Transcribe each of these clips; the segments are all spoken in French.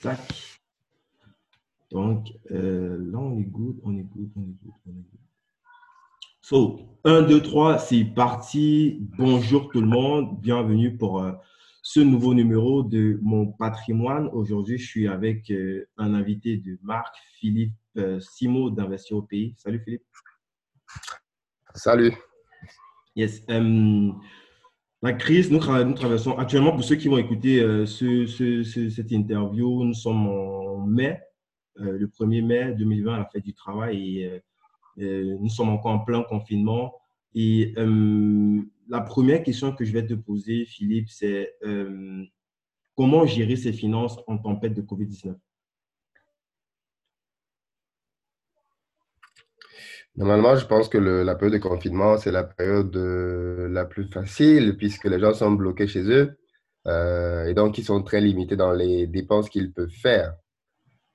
Tac. Donc, euh, là, on est good, on est good, on est good, on est good. So, 1, 2, 3, c'est parti. Bonjour tout le monde. Bienvenue pour euh, ce nouveau numéro de Mon patrimoine. Aujourd'hui, je suis avec euh, un invité de Marc, Philippe Simo d'Investir au pays. Salut Philippe. Salut. Yes. La crise, nous, traversons actuellement, pour ceux qui vont écouter euh, cette interview, nous sommes en mai, euh, le 1er mai 2020 à la fête du travail et euh, nous sommes encore en plein confinement. Et la première question que je vais te poser, Philippe, c'est comment gérer ses finances en tempête de COVID-19 Normalement, je pense que la période de confinement, c'est la période euh, la plus facile puisque les gens sont bloqués chez eux euh, et donc ils sont très limités dans les dépenses qu'ils peuvent faire.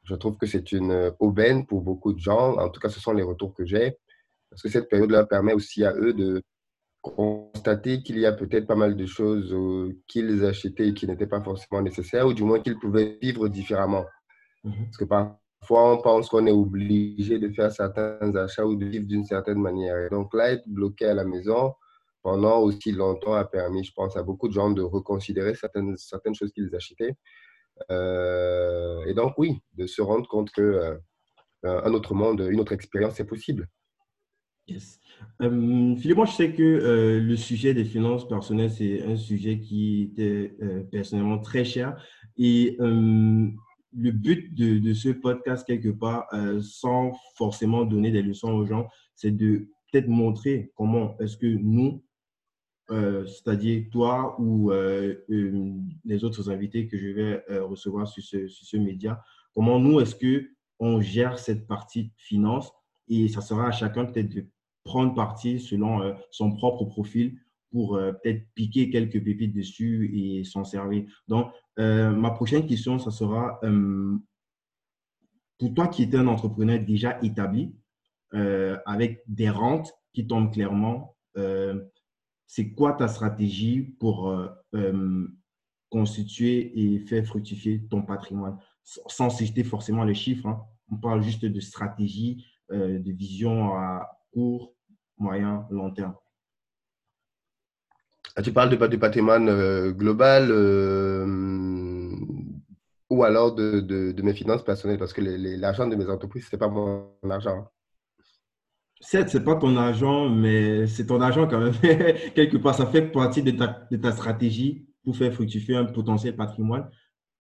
Je trouve que c'est une aubaine pour beaucoup de gens. En tout cas, ce sont les retours que j'ai parce que cette période leur permet aussi à eux de constater qu'il y a peut-être pas mal de choses euh, qu'ils achetaient et qui n'étaient pas forcément nécessaires ou du moins qu'ils pouvaient vivre différemment. Mhm. Parce que par Parfois, on pense qu'on est obligé de faire certains achats ou de vivre d'une certaine manière. donc là, être bloqué à la maison pendant aussi longtemps a permis, je pense, à beaucoup de gens de reconsidérer certaines, certaines choses qu'ils achetaient. Euh, et donc, oui, de se rendre compte que euh, un autre monde, une autre expérience est possible. Yes. Euh, Philippe, moi, je sais que le sujet des finances personnelles, c'est un sujet qui était personnellement très cher. Et le but de, ce podcast, quelque part, euh, sans forcément donner des leçons aux gens, c'est de peut-être montrer comment est-ce que nous, euh, c'est-à-dire toi ou euh, les autres invités que je vais recevoir sur ce, sur ce média, comment nous, est-ce que on gère cette partie finance et ça sera à chacun peut-être de prendre parti selon son propre profil pour peut-être piquer quelques pépites dessus et s'en servir. Donc, euh, ma prochaine question, ça sera, euh, pour toi qui es un entrepreneur déjà établi, euh, avec des rentes qui tombent clairement, c'est quoi ta stratégie pour constituer et faire fructifier ton patrimoine? Sans citer forcément les chiffres, hein. on parle juste de stratégie, de vision à court, moyen, long terme. Ah, tu parles de, du patrimoine euh, global euh, ou alors de, de, mes finances personnelles parce que l'argent de mes entreprises, ce n'est pas mon argent. Certes, ce n'est pas ton argent, mais c'est ton argent quand même. Quelque part, ça fait partie de ta, de ta stratégie pour faire fructifier un potentiel patrimoine.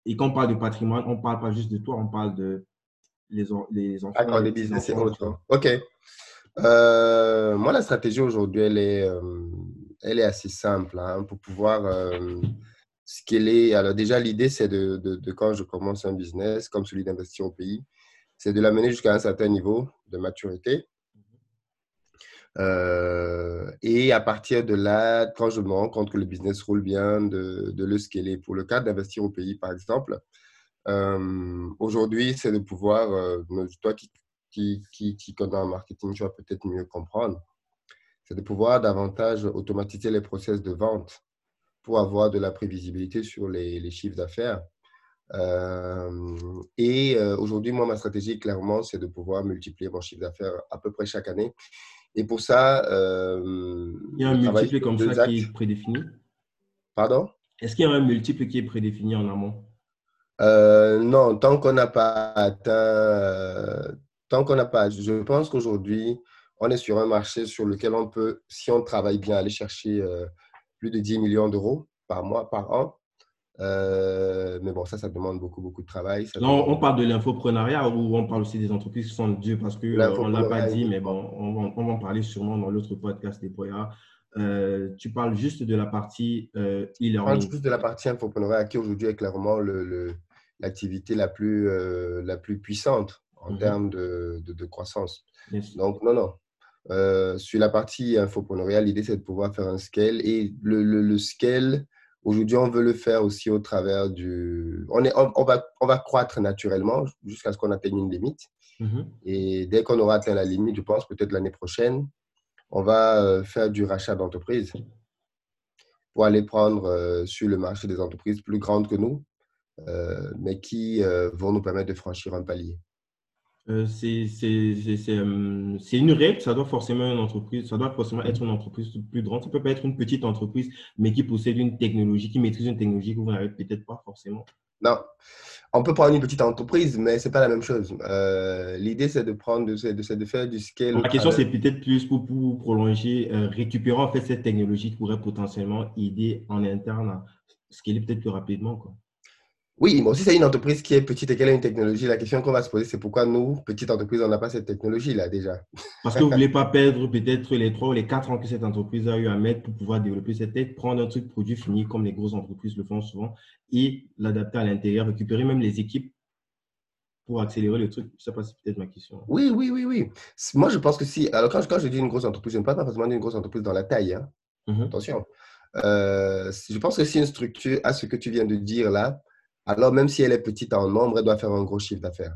Et quand on parle de patrimoine, on ne parle pas juste de toi, on parle de les, les enfants. D'accord, les business et autres. OK. Euh, moi, la stratégie aujourd'hui, elle est elle est assez simple hein, pour pouvoir euh, scaler. Alors déjà, l'idée, c'est de, quand je commence un business comme celui d'investir au pays, c'est de l'amener jusqu'à un certain niveau de maturité. Euh, et à partir de là, quand je me rends compte que le business roule bien, de, de le scaler. Pour le cas d'investir au pays, par exemple, euh, aujourd'hui, c'est de pouvoir, euh, toi qui, qui, qui, qui connais en marketing, tu vas peut-être mieux comprendre c'est de pouvoir davantage automatiser les process de vente pour avoir de la prévisibilité sur les, chiffres d'affaires. Euh, et euh, aujourd'hui, moi, ma stratégie, clairement, c'est de pouvoir multiplier mon chiffre d'affaires à peu près chaque année. Et pour ça, euh, il y a un multiple comme ça qui est prédéfini? Pardon? Est-ce qu'il y a un multiple qui est prédéfini en amont? Non, tant qu'on n'a pas atteint, tant qu'on n'a pas, je pense qu'aujourd'hui, on est sur un marché sur lequel on peut, si on travaille bien, aller chercher euh, plus de 10 millions d'euros par mois, par an. Euh, mais bon, ça, ça demande beaucoup, beaucoup de travail. non, on parle de l'infoprenariat ou on parle aussi des entreprises qui sont dures parce qu'on euh, ne l'a pas dit, mais bon, on va, en parler sûrement dans l'autre podcast des Poya. tu parles juste de la partie e-learning. Je parle juste de la partie infoprenariat qui aujourd'hui est clairement l'activité le, la, plus, la plus puissante en mhm. termes de, de, croissance. Donc, non, non. Euh, sur la partie infoprenariat, l'idée, c'est de pouvoir faire un scale. Et le, le, scale, aujourd'hui, on veut le faire aussi au travers du... On, est, on, va, on va croître naturellement jusqu'à ce qu'on atteigne une limite. Mhm. Et dès qu'on aura atteint la limite, je pense peut-être l'année prochaine, on va euh, faire du rachat d'entreprises pour aller prendre euh, sur le marché des entreprises plus grandes que nous. mais qui vont nous permettre de franchir un palier. C'est une règle, ça doit forcément une entreprise, ça doit forcément être une entreprise plus grande. Ça peut pas être une petite entreprise, mais qui possède une technologie, qui maîtrise une technologie que vous n'avez peut-être pas forcément. Non, on peut prendre une petite entreprise, mais c'est pas la même chose. Euh, l'idée, c'est de prendre, de, de, faire du scale. Ma question, c'est peut-être plus pour, pour prolonger, euh, récupérer en fait cette technologie qui pourrait potentiellement aider en interne à scaler peut-être plus rapidement. Quoi. Oui, mais aussi, c'est une entreprise qui est petite et qu'elle a une technologie. La question qu'on va se poser, c'est pourquoi nous, petite entreprise, on n'a pas cette technologie-là déjà? Parce que vous ne voulez pas perdre peut-être les trois ou les quatre ans que cette entreprise a eu à mettre pour pouvoir développer cette tête, prendre un truc produit fini comme les grosses entreprises le font souvent et l'adapter à l'intérieur, récupérer même les équipes pour accélérer le truc. Je ne sais pas si c'est peut-être ma question. Oui, oui, oui, oui. Moi, je pense que si. Alors, quand, quand je dis une grosse entreprise, je ne parle pas forcément d'une grosse entreprise dans la taille. Hein. Mm-hmm. Attention. Euh, je pense que si une structure a ce que tu viens de dire là, alors même si elle est petite en nombre, elle doit faire un gros chiffre d'affaires.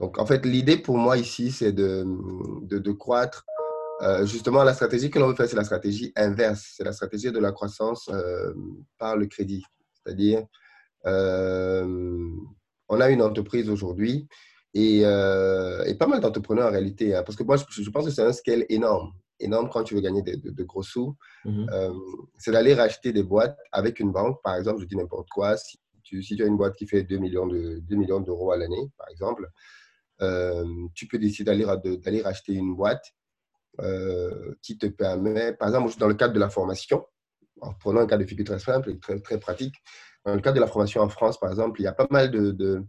Donc, en fait, l'idée pour moi ici, c'est de, croître. Euh, justement, la stratégie que l'on veut faire, c'est la stratégie inverse. C'est la stratégie de la croissance euh, par le crédit. C'est-à-dire, euh, on a une entreprise aujourd'hui et, pas mal d'entrepreneurs en réalité. Hein, parce que moi, je, je pense que c'est un scale énorme énorme quand tu veux gagner de, gros sous, mhm. euh, c'est d'aller racheter des boîtes avec une banque. Par exemple, je dis n'importe quoi, si tu, si tu, as une boîte qui fait 2 millions d'euros à l'année, par exemple, euh, tu peux décider d'aller racheter une boîte euh, qui te permet, par exemple, dans le cadre de la formation, en prenant un cas de figure très simple et très, très pratique, dans le cadre de la formation en France, par exemple, il y a pas mal de, de,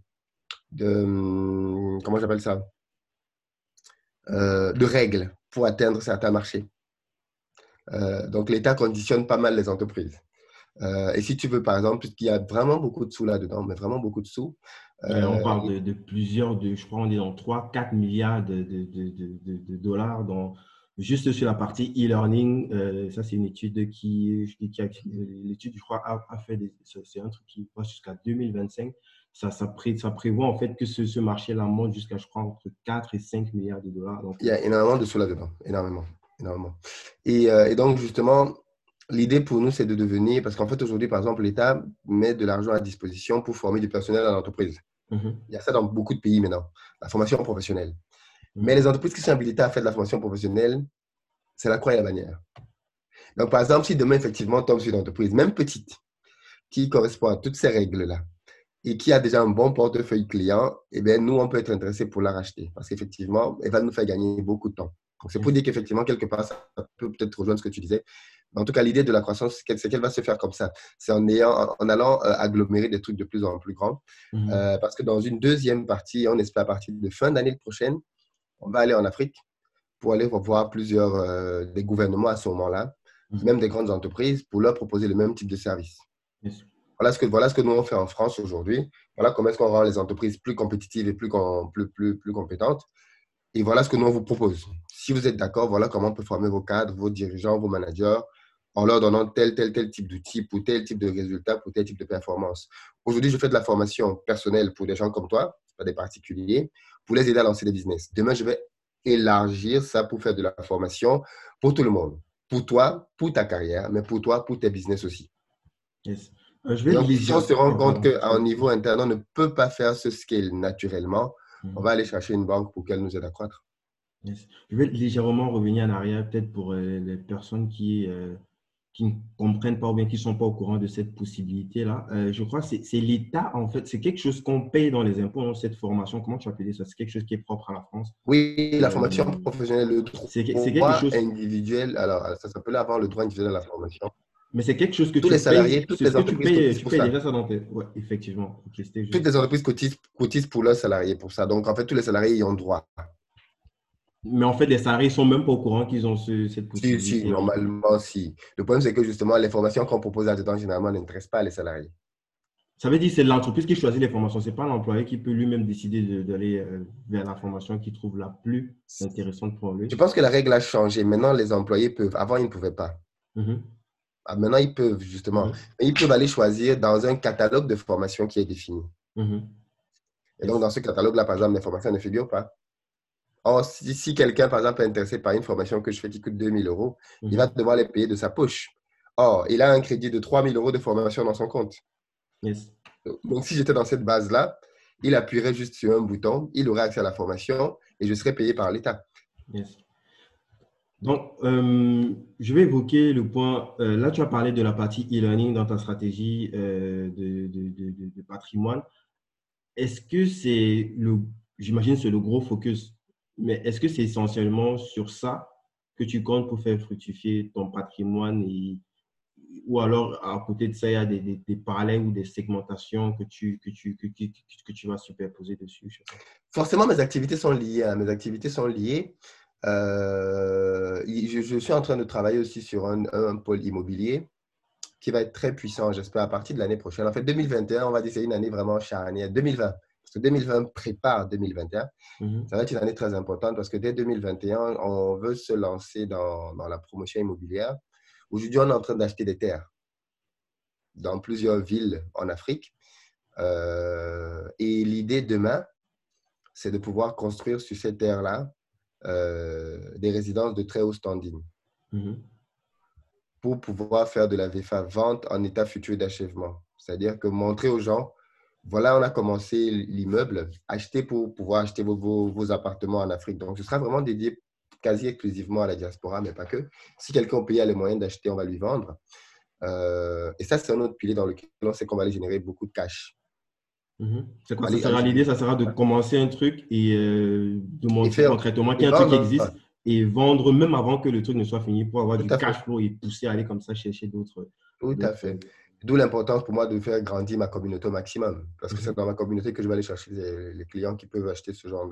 de comment j'appelle ça, de règles pour atteindre certains marchés. Euh, donc, l'État conditionne pas mal les entreprises. Euh, et si tu veux, par exemple, puisqu'il y a vraiment beaucoup de sous là-dedans, mais vraiment beaucoup de sous. Euh, on parle de, plusieurs, de, je crois, on est dans 3, 4 milliards de, de dollars dans, juste sur la partie e-learning. ça, c'est une étude qui, l'étude, je crois, a, a fait, c'est un truc qui va jusqu'à 2025 ça, ça, prévoit en fait que ce, marché-là monte jusqu'à, je crois, entre 4 et 5 milliards de dollars. Il y a énormément de sous là-dedans, énormément. énormément. Et, euh, et donc, justement, l'idée pour nous, c'est de devenir, parce qu'en fait, aujourd'hui, par exemple, l'État met de l'argent à disposition pour former du personnel dans l'entreprise. Mhm. Il y a ça dans beaucoup de pays maintenant, la formation professionnelle. Mhm. Mais les entreprises qui sont habilitées à faire de la formation professionnelle, c'est la croix et la bannière. Donc, par exemple, si demain, effectivement, tombe sur une entreprise, même petite, qui correspond à toutes ces règles-là, et qui a déjà un bon portefeuille client, eh bien, nous, on peut être intéressé pour la racheter parce qu'effectivement, elle va nous faire gagner beaucoup de temps. c'est pour dire qu'effectivement, quelque part, ça peut peut-être rejoindre ce que tu disais. en tout cas, l'idée de la croissance, c'est qu'elle va se faire comme ça. C'est en, ayant, en allant euh, agglomérer des trucs de plus en plus grands. Mhm. Euh, parce que dans une deuxième partie, on espère à partir de fin d'année prochaine, on va aller en Afrique pour aller voir plusieurs euh, des gouvernements à ce moment-là, mhm. même des grandes entreprises, pour leur proposer le même type de service. Voilà ce que, voilà ce que nous on fait en France aujourd'hui. Voilà comment est-ce qu'on rend les entreprises plus compétitives et plus, plus, plus, compétentes. Et voilà ce que nous on vous propose. Si vous êtes d'accord, voilà comment on peut former vos cadres, vos dirigeants, vos managers, en leur donnant tel, tel, tel type d'outils pour tel type de résultats, pour tel type de performance. Aujourd'hui, je fais de la formation personnelle pour des gens comme toi, pas des particuliers, pour les aider à lancer des business. Demain, je vais élargir ça pour faire de la formation pour tout le monde. Pour toi, pour ta carrière, mais pour toi, pour tes business aussi. Yes. Euh, je vais si on se rend compte qu'à un niveau interne, on ne peut pas faire ce scale naturellement, on va aller chercher une banque pour qu'elle nous aide à croître. Je vais légèrement revenir en arrière, peut-être pour euh, les personnes qui, euh, qui ne comprennent pas ou bien qui ne sont pas au courant de cette possibilité-là. je crois que c'est l'État, en fait, c'est quelque chose qu'on paye dans les impôts, cette formation. Comment tu appelles ça? C'est quelque chose qui est propre à la France? Oui, la formation professionnelle, le droit quelque chose... individuel. Alors, ça s'appelle avant le droit individuel à la formation. Mais c'est quelque chose que tous tu les salariés, toutes les entreprises tu payes, déjà ça dans tes... Ouais, effectivement. Toutes les entreprises cotisent, cotisent, pour leurs salariés pour ça. Donc, en fait, tous les salariés y ont droit. Mais en fait, les salariés ne sont même pas au courant qu'ils ont cette possibilité. Si, si, normalement, si. Le problème, c'est que justement, les formations qu'on propose là-dedans, généralement, n'intéressent pas les salariés. Ça veut dire que c'est l'entreprise qui choisit les formations. Ce n'est pas l'employé qui peut lui-même décider d'aller euh, vers la formation qu'il trouve la plus intéressante pour lui. Je pense que la règle a changé. Maintenant, les employés peuvent. Avant, ils ne pouvaient pas. Mm-hmm. Ah, maintenant, ils peuvent justement. Mhm. Ils peuvent aller choisir dans un catalogue de formations qui est défini. Mhm. Et donc, dans ce catalogue-là, par exemple, les formations ne figurent pas. Or, si, quelqu'un, par exemple, est intéressé par une formation que je fais qui coûte 2000 euros, il mhm. va devoir les payer de sa poche. Or, il a un crédit de 3000 euros de formation dans son compte. Donc, si j'étais dans cette base-là, il appuierait juste sur un bouton, il aurait accès à la formation et je serais payé par l'État. Donc, euh, je vais évoquer le point. Euh, là, tu as parlé de la partie e-learning dans ta stratégie euh, de, patrimoine. Est-ce que c'est le, j'imagine, c'est le gros focus, mais est-ce que c'est essentiellement sur ça que tu comptes pour faire fructifier ton patrimoine et, ou alors à côté de ça, il y a des, parallèles ou des segmentations que tu, que tu, que tu vas superposer dessus Forcément, mes activités sont liées. Hein. Mes activités sont liées. Euh, je, suis en train de travailler aussi sur un, pôle immobilier qui va être très puissant, j'espère, à partir de l'année prochaine. En fait, 2021, on va dire c'est une année vraiment charnière. 2020, parce que 2020 prépare 2021. Mhm. Ça va être une année très importante parce que dès 2021, on veut se lancer dans, dans la promotion immobilière. Aujourd'hui, on est en train d'acheter des terres dans plusieurs villes en Afrique. Euh, et l'idée demain, c'est de pouvoir construire sur ces terres-là des résidences de très haut standing mhm. pour pouvoir faire de la VFA vente en état futur d'achèvement. C'est-à-dire que montrer aux gens, voilà, on a commencé l'immeuble, acheter pour pouvoir acheter vos, vos, appartements en Afrique. Donc, ce sera vraiment dédié quasi exclusivement à la diaspora, mais pas que. Si quelqu'un paye les moyens d'acheter, on va lui vendre. Euh, et ça, c'est un autre pilier dans lequel on sait qu'on va aller générer beaucoup de cash. Mhm. C'est quoi ça l'idée Ça sera de commencer un truc et euh, de montrer concrètement qu'il y a un truc qui existe et vendre même avant que le truc ne soit fini pour avoir du cash flow et pousser à aller comme ça chercher d'autres. Tout à fait. D'où l'importance pour moi de faire grandir ma communauté au maximum. Parce que mhm. c'est dans ma communauté que je vais aller chercher les, clients qui peuvent acheter ce genre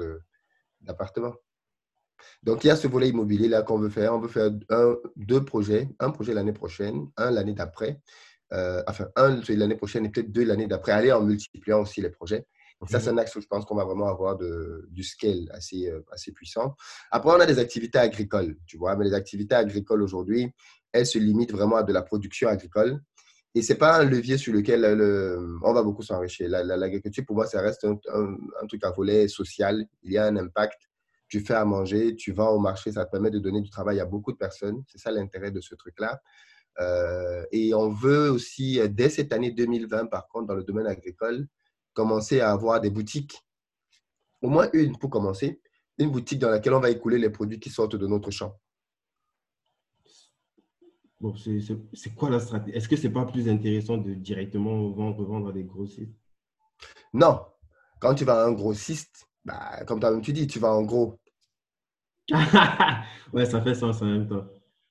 d'appartement. Donc, il y a ce volet immobilier là qu'on veut faire. On veut faire un, deux projets. Un projet l'année prochaine, un l'année d'après. Euh, enfin, un l'année prochaine et peut-être deux l'année d'après, aller en multipliant aussi les projets. Donc, ça, c'est mhm. un axe où je pense qu'on va vraiment avoir de, du scale assez, euh, assez puissant. Après, on a des activités agricoles, tu vois, mais les activités agricoles aujourd'hui, elles se limitent vraiment à de la production agricole. Et ce n'est pas un levier sur lequel on va beaucoup s'enrichir. L'agriculture, pour moi, ça reste un, un, truc à volet social. Il y a un impact. Tu fais à manger, tu vas au marché, ça te permet de donner du travail à beaucoup de personnes. C'est ça l'intérêt de ce truc-là. Euh, et on veut aussi, euh, dès cette année 2020, par contre, dans le domaine agricole, commencer à avoir des boutiques, au moins une pour commencer, une boutique dans laquelle on va écouler les produits qui sortent de notre champ. Bon, c'est quoi la stratégie? Est-ce que ce n'est pas plus intéressant de directement vendre, vendre à des grossistes? Non. Quand tu vas à un grossiste, bah, comme tu dis, tu vas en gros. ouais, ça fait sens en même temps.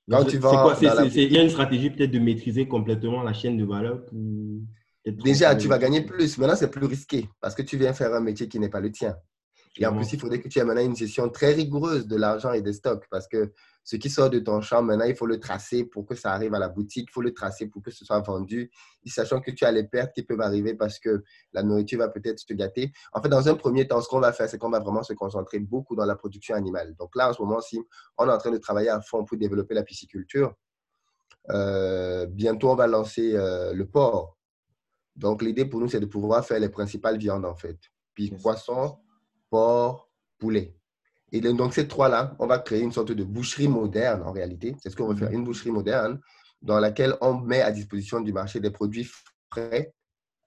Il y a une stratégie peut-être de maîtriser complètement la chaîne de valeur Déjà, tu vas gagner plus. Maintenant, c'est plus risqué parce que tu viens faire un métier qui n'est pas le tien. Et en plus, il faudrait que tu aies maintenant une gestion très rigoureuse de l'argent et des stocks parce que ce qui sort de ton champ, maintenant, il faut le tracer pour que ça arrive à la boutique, il faut le tracer pour que ce soit vendu, sachant que tu as les pertes qui peuvent arriver parce que la nourriture va peut-être se gâter. En fait, dans un premier temps, ce qu'on va faire, c'est qu'on va vraiment se concentrer beaucoup dans la production animale. Donc là, en ce moment, ci on est en train de travailler à fond pour développer la pisciculture, euh, bientôt, on va lancer euh, le porc. Donc, l'idée pour nous, c'est de pouvoir faire les principales viandes, en fait. Puis, poisson, porc, poulet. Et donc, ces trois-là, on va créer une sorte de boucherie moderne en réalité. C'est ce qu'on veut faire, une boucherie moderne dans laquelle on met à disposition du marché des produits frais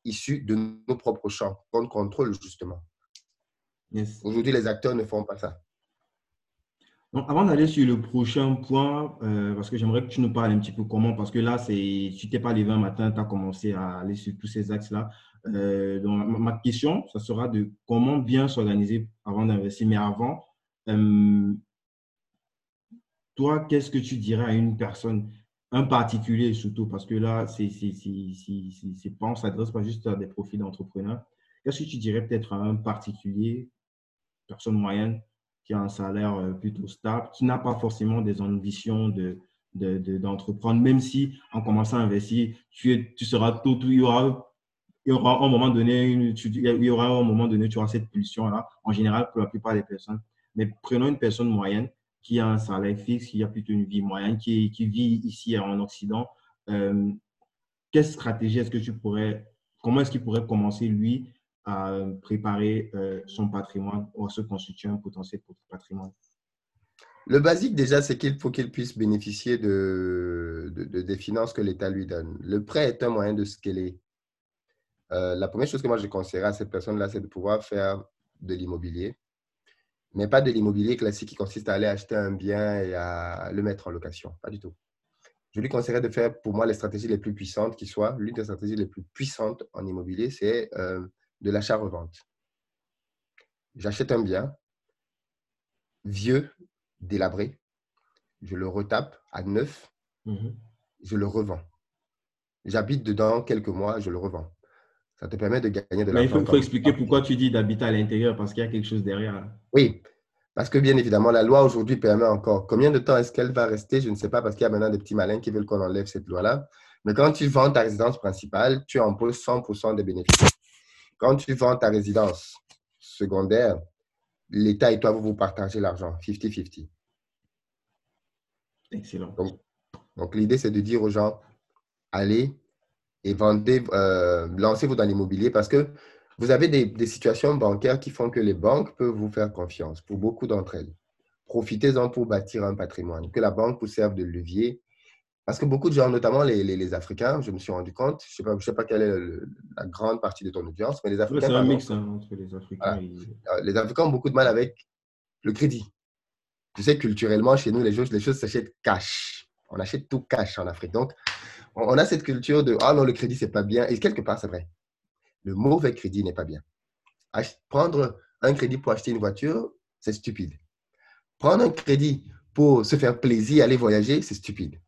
issus de nos propres champs, qu'on contrôle justement. Aujourd'hui, les acteurs ne font pas ça. Donc, avant d'aller sur le prochain point, euh, parce que j'aimerais que tu nous parles un petit peu comment, parce que là, c'est, tu t'es pas levé un matin, tu as commencé à aller sur tous ces axes-là. Euh, donc, ma question, ça sera de comment bien s'organiser avant d'investir. Mais avant, euh, toi, qu'est-ce que tu dirais à une personne, un particulier surtout, parce que là, c'est pas, on s'adresse pas juste à des profils d'entrepreneurs. Qu'est-ce que tu dirais peut-être à un particulier, personne moyenne, qui a un salaire euh, plutôt stable, qui n'a pas forcément des ambitions de, d'entreprendre, même si en commençant à investir, tu, tu seras tout, il y aura il y aura un moment donné, il y aura un moment donné, tu auras cette pulsion-là. En général, pour la plupart des personnes, mais prenons une personne moyenne qui a un salaire fixe, qui a plutôt une vie moyenne, qui, vit ici en Occident. Euh, quelle stratégie est-ce que tu pourrais, comment est-ce qu'il pourrait commencer, lui, à préparer euh, son patrimoine ou à se constituer un potentiel patrimoine? Le basique, déjà, c'est qu'il faut qu'il puisse bénéficier de, des finances que l'État lui donne. Le prêt est un moyen de scaler. euh, la première chose que moi je conseillerais à cette personne-là, c'est de pouvoir faire de l'immobilier, mais pas de l'immobilier classique qui consiste à aller acheter un bien et à le mettre en location. Pas du tout. Je lui conseillerais de faire pour moi les stratégies les plus puissantes qui soient. L'une des stratégies les plus puissantes en immobilier, c'est euh, de l'achat-revente. J'achète un bien vieux, délabré, je le retape à neuf, mhm. je le revends. J'habite dedans quelques mois, je le revends. Ça te permet de gagner de l'argent. Il faut, expliquer pourquoi tu dis d'habiter à l'intérieur, parce qu'il y a quelque chose derrière. Oui, parce que bien évidemment, la loi aujourd'hui permet encore. Combien de temps est-ce qu'elle va rester Je ne sais pas, parce qu'il y a maintenant des petits malins qui veulent qu'on enlève cette loi-là. Mais quand tu vends ta résidence principale, tu imposes 100% des bénéfices. Quand tu vends ta résidence secondaire, l'État et toi, vous vous partagez l'argent, 50-50. Excellent. Donc, l'idée, c'est de dire aux gens, allez et vendez, euh, lancez-vous dans l'immobilier parce que vous avez des, des, situations bancaires qui font que les banques peuvent vous faire confiance pour beaucoup d'entre elles. Profitez-en pour bâtir un patrimoine, que la banque vous serve de levier. Parce que beaucoup de gens, notamment les, les, Africains, je me suis rendu compte, je ne sais, sais pas quelle est la grande partie de ton audience, mais les Africains. C'est un mix hein, entre les Africains. Euh, les Africains ont beaucoup de mal avec le crédit. Tu sais, culturellement, chez nous, les choses, les choses s'achètent cash. On achète tout cash en Afrique. Donc, on, a cette culture de Ah non, le crédit, c'est pas bien. Et quelque part, c'est vrai. Le mauvais crédit n'est pas bien. prendre un crédit pour acheter une voiture, c'est stupide. Prendre un crédit pour se faire plaisir, aller voyager, c'est stupide.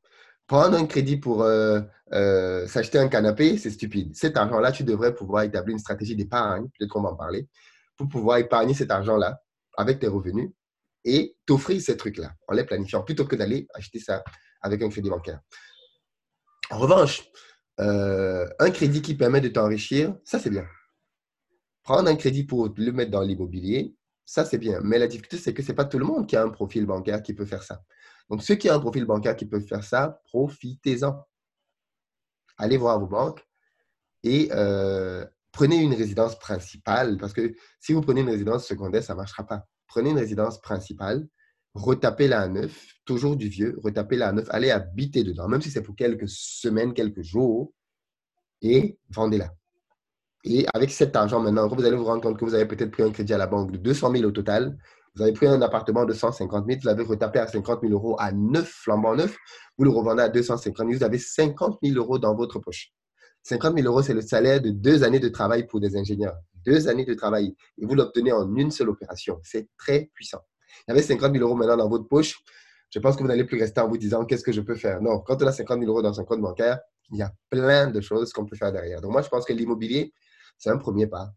Prendre un crédit pour euh, euh, s'acheter un canapé, c'est stupide. Cet argent-là, tu devrais pouvoir établir une stratégie d'épargne, peut-être qu'on va en parler, pour pouvoir épargner cet argent-là avec tes revenus et t'offrir ces trucs-là en les planifiant plutôt que d'aller acheter ça avec un crédit bancaire. En revanche, euh, un crédit qui permet de t'enrichir, ça c'est bien. Prendre un crédit pour le mettre dans l'immobilier, ça c'est bien. Mais la difficulté, c'est que ce n'est pas tout le monde qui a un profil bancaire qui peut faire ça. Donc, ceux qui ont un profil bancaire qui peuvent faire ça, profitez-en. Allez voir vos banques et euh, prenez une résidence principale parce que si vous prenez une résidence secondaire, ça ne marchera pas prenez une résidence principale, retapez-la à neuf, toujours du vieux, retapez-la à neuf, allez habiter dedans, même si c'est pour quelques semaines, quelques jours, et vendez-la. Et avec cet argent maintenant, vous allez vous rendre compte que vous avez peut-être pris un crédit à la banque de 200 000 au total. Vous avez pris un appartement de 150 000, vous l'avez retapé à 50 000 euros à neuf, flambant neuf, vous le revendez à 250 000, vous avez 50 000 euros dans votre poche. 50 000 euros, c'est le salaire de deux années de travail pour des ingénieurs deux années de travail et vous l'obtenez en une seule opération. C'est très puissant. Il y avait 50 000 euros maintenant dans votre poche. Je pense que vous n'allez plus rester en vous disant qu'est-ce que je peux faire? Non, quand on a 50 000 euros dans son compte bancaire, il y a plein de choses qu'on peut faire derrière. Donc moi, je pense que l'immobilier, c'est un premier pas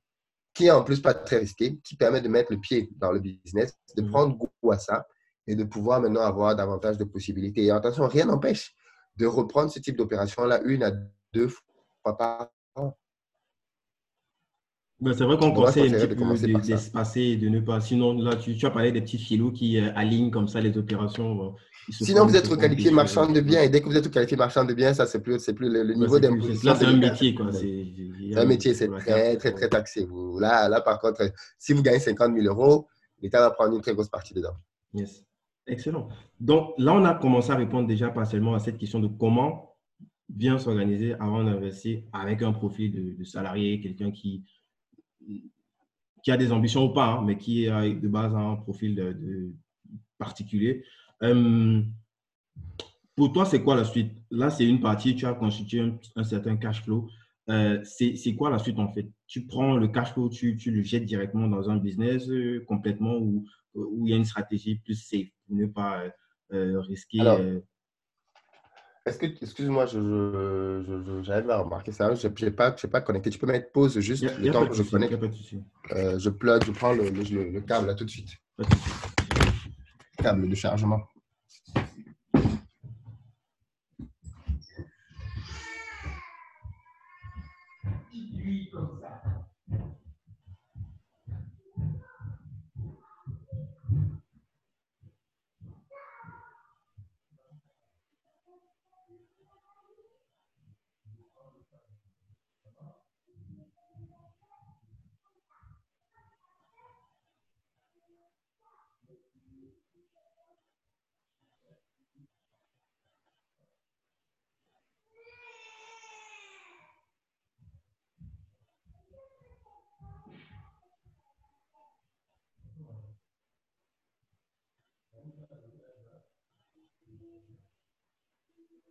qui est en plus pas très risqué, qui permet de mettre le pied dans le business, de mmh. prendre goût à ça et de pouvoir maintenant avoir davantage de possibilités. Et attention, rien n'empêche de reprendre ce type d'opération-là une à deux fois par. Ben, c'est vrai qu'on conseille un petit peu d'espacer et de ne pas. Sinon, là, tu, as parlé des petits filous qui euh, alignent comme ça les opérations. Sinon, vous êtes requalifié marchand de biens et dès que vous êtes requalifié marchand de biens, ça, c'est plus, plus le, niveau d'imposition. c'est un métier. quoi. C'est un métier, c'est très, très, très taxé. Vous, là, là, par contre, si vous gagnez 50 000 euros, l'État va prendre une très grosse partie dedans. Yes. Excellent. Donc, là, on a commencé à répondre déjà partiellement à cette question de comment bien s'organiser avant d'investir avec un profil de, de salarié, quelqu'un qui qui a des ambitions ou pas, hein, mais qui a de base un profil de, particulier. Euh, pour toi, c'est quoi la suite? Là, c'est une partie, tu as constitué un, certain cash flow. Euh, c'est quoi la suite en fait? Tu prends le cash flow, tu, tu, le jettes directement dans un business euh, complètement ou, ou il y a une stratégie plus safe pour ne pas risquer est-ce que, excuse-moi, je, je, j'arrive à remarquer ça. Je n'ai pas, pas connecté. Tu peux mettre pause juste le temps que je connecte. Euh, je plug, je prends le, le, le, câble là tout de suite. Câble de chargement.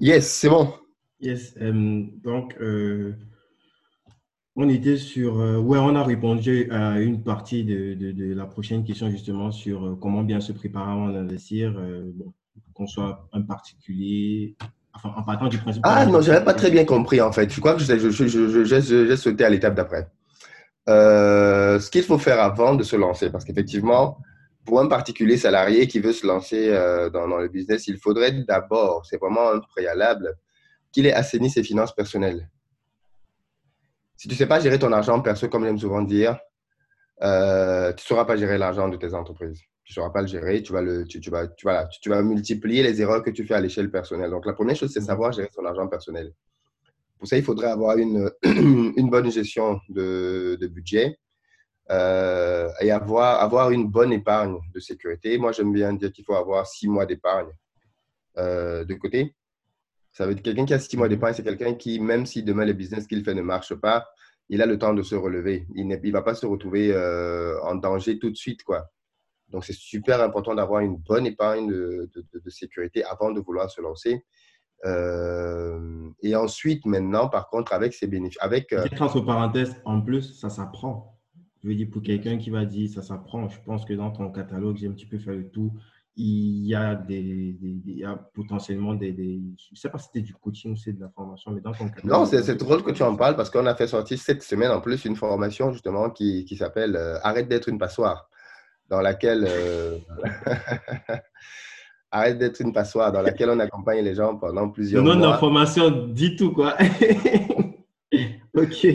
Yes, c'est bon. Yes. Euh, donc, euh, on était sur. Euh, ouais, on a répondu à une partie de, de, la prochaine question, justement, sur comment bien se préparer avant d'investir. Bon, qu'on soit un particulier. Enfin, en partant du principe. Ah non, je n'avais pas très bien compris, en fait. Je crois que j'ai je, je, je, sauté à l'étape d'après. ce qu'il faut faire avant de se lancer, parce qu'effectivement, pour un particulier salarié qui veut se lancer euh, dans, le business, il faudrait d'abord, c'est vraiment un préalable, qu'il ait assaini ses finances personnelles. Si tu ne sais pas gérer ton argent perso, comme j'aime souvent dire, euh, tu ne sauras pas gérer l'argent de tes entreprises. Tu ne sauras pas le gérer, tu vas, le, tu, vas, tu, vas, tu, vas multiplier les erreurs que tu fais à l'échelle personnelle. Donc, la première chose, c'est savoir gérer son argent personnel. Pour ça, il faudrait avoir une, bonne gestion de budget, euh, et avoir, avoir une bonne épargne de sécurité. Moi, j'aime bien dire qu'il faut avoir six mois d'épargne euh, de côté. Ça veut dire quelqu'un qui a six mois mhm. d'épargne, c'est quelqu'un qui, même si demain le business qu'il fait ne marche pas, il a le temps de se relever. Il ne va pas se retrouver euh, en danger tout de suite. Quoi. Donc, c'est super important d'avoir une bonne épargne de, de, sécurité avant de vouloir se lancer. et ensuite, maintenant, par contre, avec ses bénéfices. Avec, entre parenthèses, en plus, ça s'apprend. Je veux dire, pour quelqu'un qui va dire ça s'apprend, je pense que dans ton catalogue, j'ai un petit peu fait le tout. Il y a, des, il y a potentiellement des, Je ne sais pas si c'était du coaching ou c'est de la formation, mais dans ton catalogue. Non, c'est drôle que tu en parles parce qu'on a fait sortir cette semaine en plus une formation justement qui, qui s'appelle euh, Arrête d'être une passoire, dans laquelle. Euh, Arrête d'être une passoire, dans laquelle on accompagne les gens pendant plusieurs mois. De la formation dit tout, quoi. ok.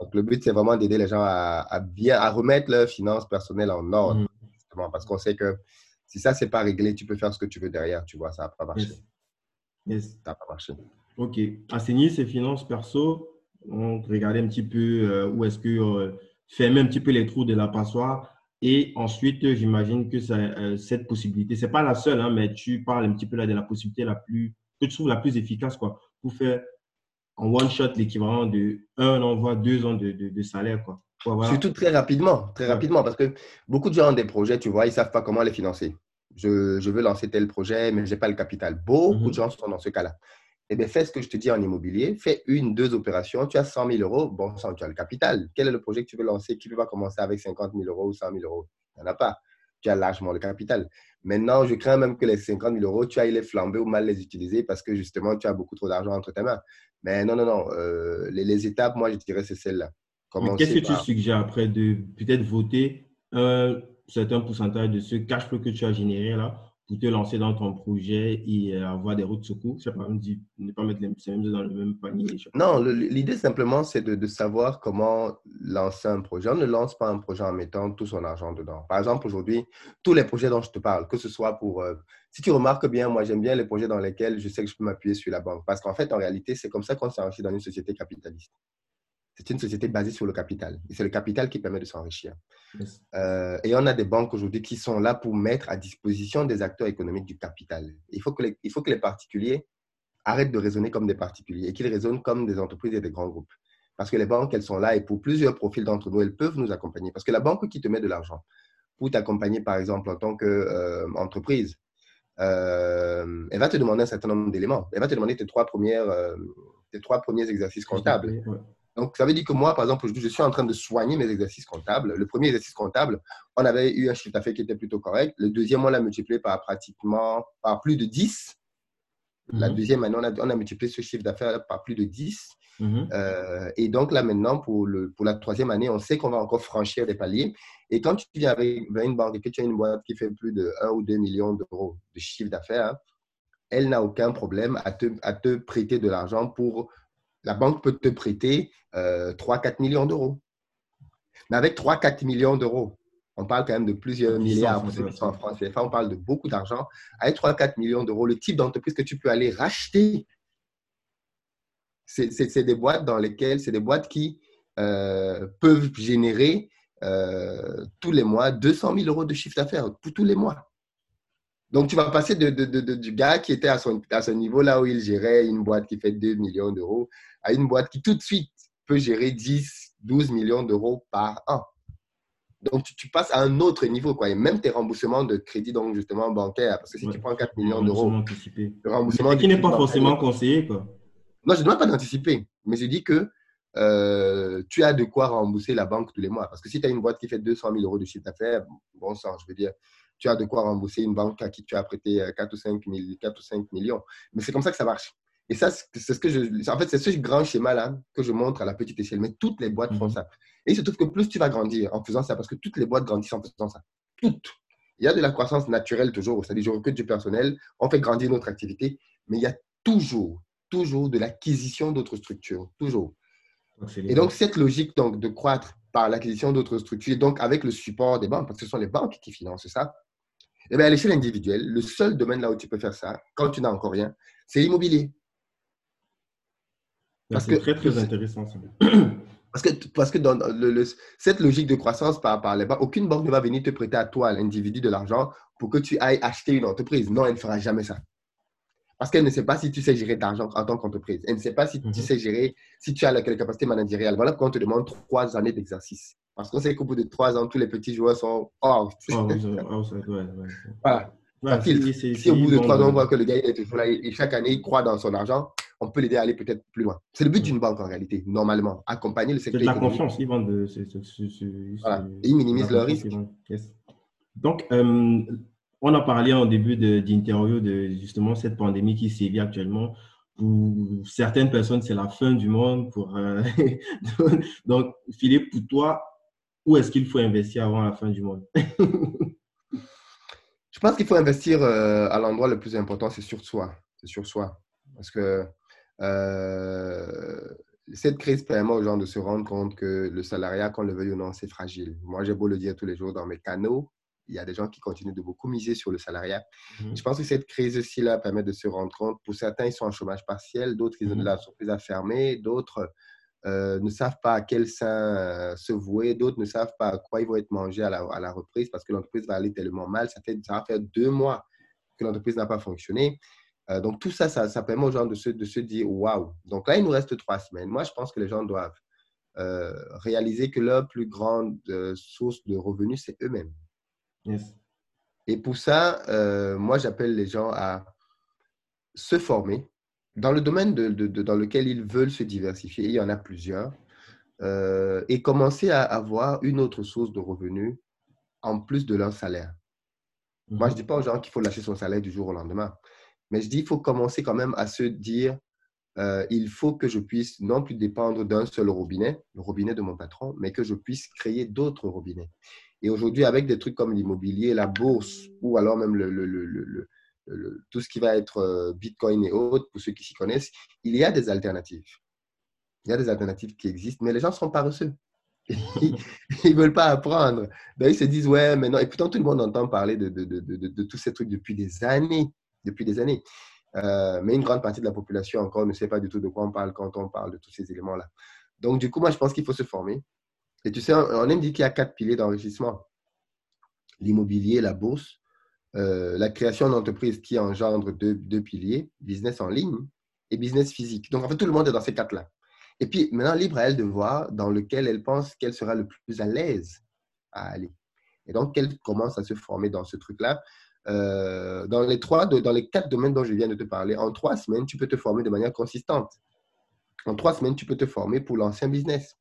Donc, le but, c'est vraiment d'aider les gens à, bien, à remettre leurs finances personnelles en ordre, mm. justement, parce qu'on sait que si ça, c'est pas réglé, tu peux faire ce que tu veux derrière, tu vois, ça va pas marcher. Yes. Ça va pas marcher. OK. Assainir ses finances perso, on regarder un petit peu euh, où est-ce que euh, fermer un petit peu les trous de la passoire. Et ensuite, j'imagine que ça, euh, cette possibilité, c'est pas la seule, hein, mais tu parles un petit peu là de la possibilité la plus, que tu trouves la plus efficace, quoi, pour faire en one shot l'équivalent de un envoi, deux ans de, de, salaire. Quoi. Surtout très rapidement, très rapidement, parce que beaucoup de gens ont des projets, tu vois, ils ne savent pas comment les financer. Je, je, veux lancer tel projet, mais je n'ai pas le capital. Beaucoup mhm. de gens sont dans ce cas-là. Eh bien, fais ce que je te dis en immobilier, fais une, deux opérations, tu as 100 000 euros, bon sang, tu as le capital. Quel est le projet que tu veux lancer Qui peut pas commencer avec 50 000 euros ou 100 000 euros? Il n'y en a pas. Tu as largement le capital. Maintenant, je crains même que les 50 000 euros, tu ailles les flamber ou mal les utiliser parce que justement, tu as beaucoup trop d'argent entre tes mains. Mais non, non, non. Euh, les, étapes, moi, je dirais, c'est celle-là. Qu'est-ce que tu suggères après de peut-être voter un certain pourcentage de ce cash flow que tu as généré là pour te lancer dans ton projet et avoir des routes de secours Je sais pas, ne pas mettre les mêmes dans le même panier. Non, l'idée simplement, c'est de, savoir comment lancer un projet. On ne lance pas un projet en mettant tout son argent dedans. Par exemple, aujourd'hui, tous les projets dont je te parle, que ce soit pour... Euh, si tu remarques bien, moi, j'aime bien les projets dans lesquels je sais que je peux m'appuyer sur la banque. Parce qu'en fait, en réalité, c'est comme ça qu'on s'enrichit dans une société capitaliste. C'est une société basée sur le capital. Et c'est le capital qui permet de s'enrichir. Euh, et on a des banques aujourd'hui qui sont là pour mettre à disposition des acteurs économiques du capital. Il faut que les, il faut que les particuliers arrêtent de raisonner comme des particuliers et qu'ils raisonnent comme des entreprises et des grands groupes. Parce que les banques, elles sont là et pour plusieurs profils d'entre nous, elles peuvent nous accompagner. Parce que la banque qui te met de l'argent pour t'accompagner, par exemple, en tant qu'entreprise, euh, euh, elle va te demander un certain nombre d'éléments. Elle va te demander tes trois, premières, tes trois premiers exercices comptables. Donc, ça veut dire que moi, par exemple, je suis en train de soigner mes exercices comptables. Le premier exercice comptable, on avait eu un chiffre d'affaires qui était plutôt correct. Le deuxième, on l'a multiplié par pratiquement par plus de 10. La mhm. deuxième année, on a, on a multiplié ce chiffre d'affaires par plus de 10. Mhm. Euh, et donc là, maintenant, pour, le, pour la troisième année, on sait qu'on va encore franchir des paliers. Et quand tu viens avec une banque et que tu as une boîte qui fait plus de 1 ou 2 millions d'euros de chiffre d'affaires, elle n'a aucun problème à te, à te prêter de l'argent pour... La banque peut te prêter euh, 3-4 millions d'euros. Mais avec 3-4 millions d'euros, on parle quand même de plusieurs milliards en France on parle de beaucoup d'argent. Avec 3-4 millions d'euros, le type d'entreprise que tu peux aller racheter c'est des boîtes dans lesquelles, c'est des boîtes qui euh, peuvent générer euh, tous les mois 200 000 euros de chiffre d'affaires pour tous les mois. Donc, tu vas passer de, du gars qui était à son, à ce niveau là où il gérait une boîte qui fait 2 millions d'euros à une boîte qui tout de suite peut gérer 10, 12 millions d'euros par an. Donc, tu, passes à un autre niveau, quoi. Et même tes remboursements de crédit, donc justement bancaire, parce que si tu prends 4 millions d'euros, le remboursement. qui n'est pas forcément conseillé, quoi. Non, je ne demande pas d'anticiper, mais je dis que euh, tu as de quoi rembourser la banque tous les mois. Parce que si tu as une boîte qui fait 200 000 euros de chiffre d'affaires, bon sang, je veux dire, tu as de quoi rembourser une banque à qui tu as prêté 4 ou 5, 4 ou 5 millions. Mais c'est comme ça que ça marche. Et ça, c'est ce que je. En fait, c'est ce grand schéma-là que je montre à la petite échelle. Mais toutes les boîtes font mhm. ça. Et il se trouve que plus tu vas grandir en faisant ça, parce que toutes les boîtes grandissent en faisant ça. Toutes. Il y a de la croissance naturelle toujours, c'est-à-dire je recrute du personnel, on fait grandir notre activité, mais il y a toujours, toujours de l'acquisition d'autres structures, toujours. Et donc, cette logique donc, de croître par l'acquisition d'autres structures, donc avec le support des banques, parce que ce sont les banques qui financent ça, eh bien, à l'échelle individuelle, le seul domaine là où tu peux faire ça, quand tu n'as encore rien, c'est l'immobilier. C'est très, très intéressant. Ça. Parce que, parce que dans le, cette logique de croissance par, par les banques, aucune banque ne va venir te prêter à toi, l'individu, de l'argent pour que tu ailles acheter une entreprise. Non, elle ne fera jamais ça. Parce qu'elle ne sait pas si tu sais gérer de l'argent en tant qu'entreprise. Elle ne sait pas si tu mhm. sais gérer, si tu as la, capacité managériale. Voilà pourquoi on te demande trois années d'exercice. Parce qu'on sait qu'au bout de trois ans, tous les petits joueurs sont out. Oh, voilà. si, au bout de trois ans, on voit que le gars est toujours là et chaque année, il croit dans son argent, on peut l'aider à aller peut-être plus loin. C'est le but d'une banque en réalité, normalement. Accompagner le secteur. C'est de la confiance, ils vendent de. Voilà. ils minimisent le risque. Donc, euh, on a parlé en début d'interview de, justement cette pandémie qui sévit actuellement. Pour certaines personnes, c'est la fin du monde. Euh, donc, Philippe, pour toi, où est-ce qu'il faut investir avant la fin du monde? Je pense qu'il faut investir euh, à l'endroit le plus important, c'est sur soi. C'est sur soi. Parce que euh, cette crise permet aux gens de se rendre compte que le salariat, qu'on le veuille ou non, c'est fragile. Moi, j'ai beau le dire tous les jours dans mes canaux, il y a des gens qui continuent de beaucoup miser sur le salariat. Mhm. Je pense que cette crise-ci là permet de se rendre compte. Pour certains, ils sont en chômage partiel, d'autres, ils ont de la surprise à fermer, d'autres euh, ne savent pas à quel sein euh, se vouer, d'autres ne savent pas à quoi ils vont être mangés à la, à la reprise parce que l'entreprise va aller tellement mal. Ça, fait, ça va faire deux mois que l'entreprise n'a pas fonctionné. Euh, donc, tout ça, ça, permet aux gens de se, de se dire waouh. Donc là, il nous reste trois semaines. Moi, je pense que les gens doivent réaliser que leur plus grande source de revenus, c'est eux-mêmes. Et pour ça, euh, moi, j'appelle les gens à se former dans le domaine de, dans lequel ils veulent se diversifier. Il y en a plusieurs. Euh, et commencer à avoir une autre source de revenus en plus de leur salaire. Moi, je ne mhm. dis pas aux gens qu'il faut lâcher son salaire du jour au lendemain, mais je dis qu'il faut commencer quand même à se dire, euh, il faut que je puisse non plus dépendre d'un seul robinet, le robinet de mon patron, mais que je puisse créer d'autres robinets. Et aujourd'hui, avec des trucs comme l'immobilier, la bourse, ou alors même tout ce qui va être euh, Bitcoin et autres, pour ceux qui s'y connaissent, il y a des alternatives. Il y a des alternatives qui existent, mais les gens sont paresseux. ils ne veulent pas apprendre. Ben, ils se disent, ouais, mais non. Et pourtant, tout le monde entend parler de, de, de, de tous ces trucs depuis des années. Depuis des années. Euh, mais une grande partie de la population encore ne sait pas du tout de quoi on parle quand on parle de tous ces éléments-là. Donc, du coup, moi, je pense qu'il faut se former. Et tu sais, on aime dire qu'il y a quatre piliers d'enrichissement. L'immobilier, la bourse, euh, la création d'entreprise qui engendre deux, deux, piliers, business en ligne et business physique. Donc, en fait, tout le monde est dans ces quatre-là. Et puis, maintenant, libre à elle de voir dans lequel elle pense qu'elle sera le plus à l'aise à aller. Et donc, qu'elle commence à se former dans ce truc-là. Euh, dans les trois, dans les quatre domaines dont je viens de te parler, en trois semaines, tu peux te former de manière consistante. En trois semaines, tu peux te former pour l'ancien business.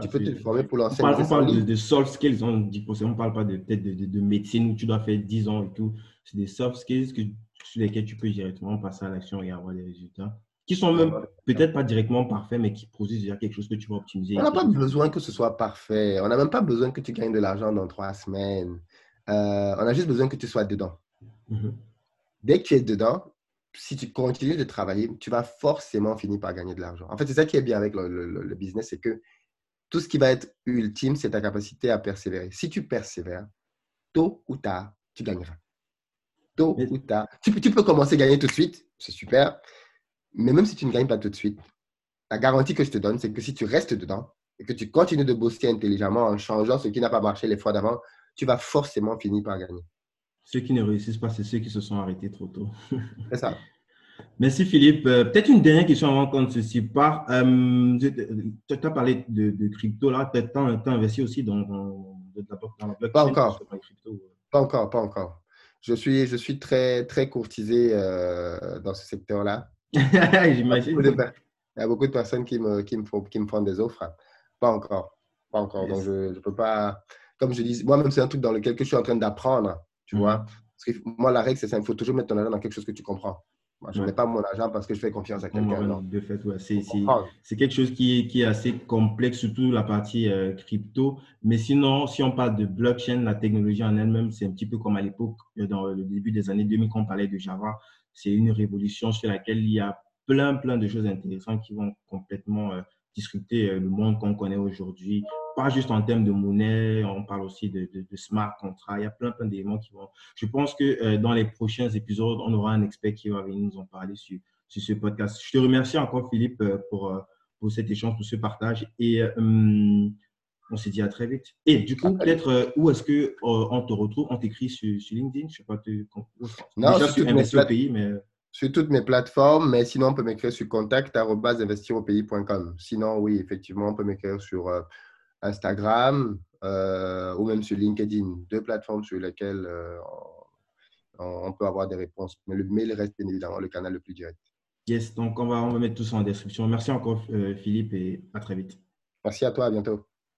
Tu peux te former pour l'ancien business. On parle de, soft skills, on on ne parle pas de, de, de, médecine où tu dois faire 10 ans et tout. C'est des soft skills que, sur lesquels tu peux directement passer à l'action et avoir des résultats qui sont même peut-être pas directement parfaits, mais qui produisent déjà quelque chose que tu vas optimiser. On n'a pas besoin que ce soit parfait. On n'a même pas besoin que tu gagnes de l'argent dans trois semaines. Euh, on a juste besoin que tu sois dedans. Mhm. Dès que tu es dedans, si tu continues de travailler, tu vas forcément finir par gagner de l'argent. En fait, c'est ça qui est bien avec le, business, c'est que tout ce qui va être ultime, c'est ta capacité à persévérer. Si tu persévères, tôt ou tard, tu gagneras. Tôt ou tard. Tu, tu, peux commencer à gagner tout de suite, c'est super. Mais même si tu ne gagnes pas tout de suite, la garantie que je te donne, c'est que si tu restes dedans et que tu continues de bosser intelligemment en changeant ce qui n'a pas marché les fois d'avant, tu vas forcément finir par gagner. Ceux qui ne réussissent pas, c'est ceux qui se sont arrêtés trop tôt. C'est ça. Merci Philippe. Euh, peut-être une dernière question avant qu'on ne se sépare. Euh, tu as parlé de, crypto là. Tu as, investi aussi dans, dans, dans la blockchain Pas encore. Pas encore, pas encore. Je suis, je suis très, très courtisé euh, dans ce secteur-là. J'imagine. Il y a beaucoup de personnes qui me, qui me, font, qui me font des offres. Pas encore. Pas encore. Donc, je ne peux pas. Comme je dis, moi-même, c'est un truc dans lequel je suis en train d'apprendre. Tu vois mhm. Parce que moi, la règle, c'est ça. Il faut toujours mettre ton argent dans quelque chose que tu comprends. Moi, je ne mets pas mon argent parce que je fais confiance à quelqu'un. de fait, c'est quelque chose qui est, qui est, assez complexe, surtout la partie euh, crypto. Mais sinon, si on parle de blockchain, la technologie en elle-même, c'est un petit peu comme à l'époque, euh, dans le début des années 2000, quand on parlait de Java. C'est une révolution sur laquelle il y a plein, plein de choses intéressantes qui vont complètement euh, discuter euh, le monde qu'on connaît aujourd'hui, pas juste en termes de monnaie, on parle aussi de, de, smart contracts, il y a plein, plein d'éléments qui vont... Je pense que euh, dans les prochains épisodes, on aura un expert qui va venir nous en parler sur, sur ce podcast. Je te remercie encore, Philippe, euh, pour, pour cet échange, pour ce partage et on s'est dit à très vite. Et du coup, peut-être, où est-ce qu'on te retrouve? On t'écrit sur, sur, LinkedIn? Je sais pas, tu, non, déjà sur au pays, mais sur toutes mes plateformes, mais sinon, on peut m'écrire sur contact.investiropayes.com. Sinon, oui, effectivement, on peut m'écrire sur euh, Instagram euh, ou même sur LinkedIn, deux plateformes sur lesquelles euh, on, peut avoir des réponses. Mais le mail reste bien évidemment le canal le plus direct. Yes, donc on va, on va mettre tout ça en description. Merci encore, Philippe, et à très vite. Merci à toi, à bientôt.